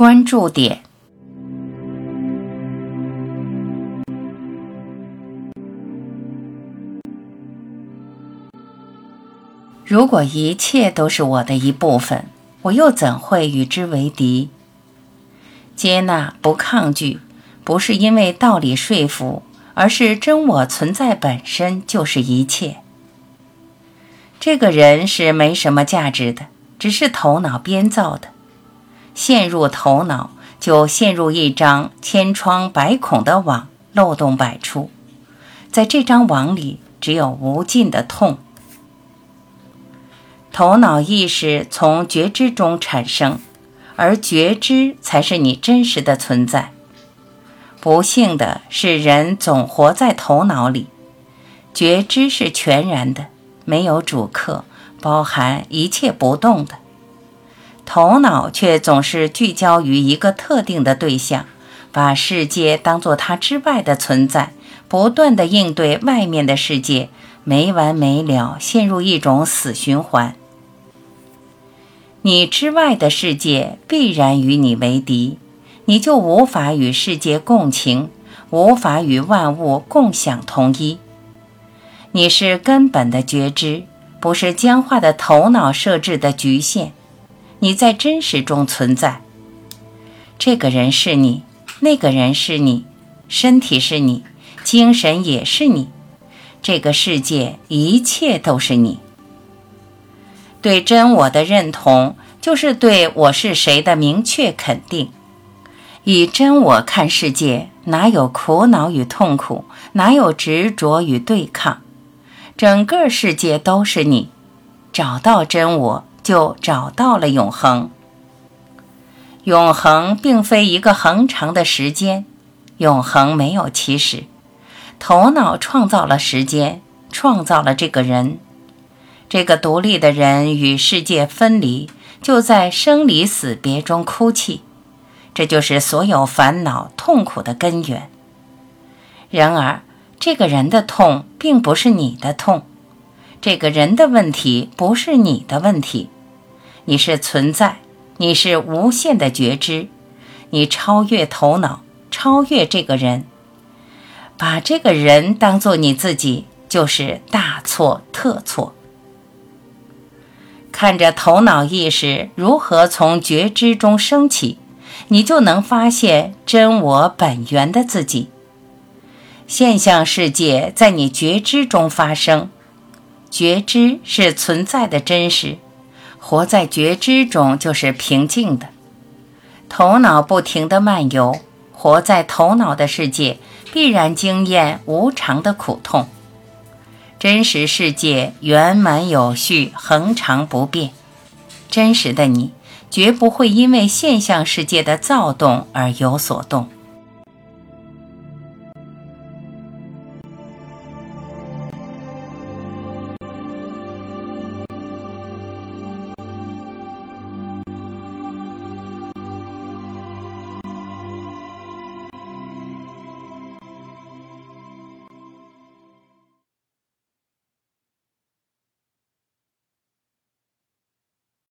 关注点：如果一切都是我的一部分，我又怎会与之为敌？接纳不抗拒，不是因为道理说服，而是真我存在本身就是一切。这个人是没什么价值的，只是头脑编造的。陷入头脑，就陷入一张千疮百孔的网，漏洞百出。在这张网里，只有无尽的痛。头脑意识从觉知中产生，而觉知才是你真实的存在。不幸的是，人总活在头脑里。觉知是全然的，没有主客，包含一切不动的。头脑却总是聚焦于一个特定的对象，把世界当作它之外的存在，不断的应对外面的世界，没完没了，陷入一种死循环。你之外的世界必然与你为敌，你就无法与世界共情，无法与万物共享同一。你是根本的觉知，不是僵化的头脑设置的局限。你在真实中存在。这个人是你，那个人是你，身体是你，精神也是你，这个世界一切都是你。对真我的认同，就是对我是谁的明确肯定。以真我看世界，哪有苦恼与痛苦，哪有执着与对抗？整个世界都是你。找到真我，就找到了永恒。永恒并非一个恒长的时间，永恒没有起始。头脑创造了时间，创造了这个人。这个独立的人与世界分离，就在生离死别中哭泣，这就是所有烦恼痛苦的根源。然而，这个人的痛并不是你的痛，这个人的问题不是你的问题。你是存在，你是无限的觉知，你超越头脑，超越这个人，把这个人当做你自己，就是大错特错。看着头脑意识如何从觉知中升起，你就能发现真我本源的自己。现象世界在你觉知中发生，觉知是存在的真实，活在觉知中就是平静的。头脑不停地漫游，活在头脑的世界必然经验无常的苦痛。真实世界圆满有序，恒常不变。真实的你绝不会因为现象世界的躁动而有所动。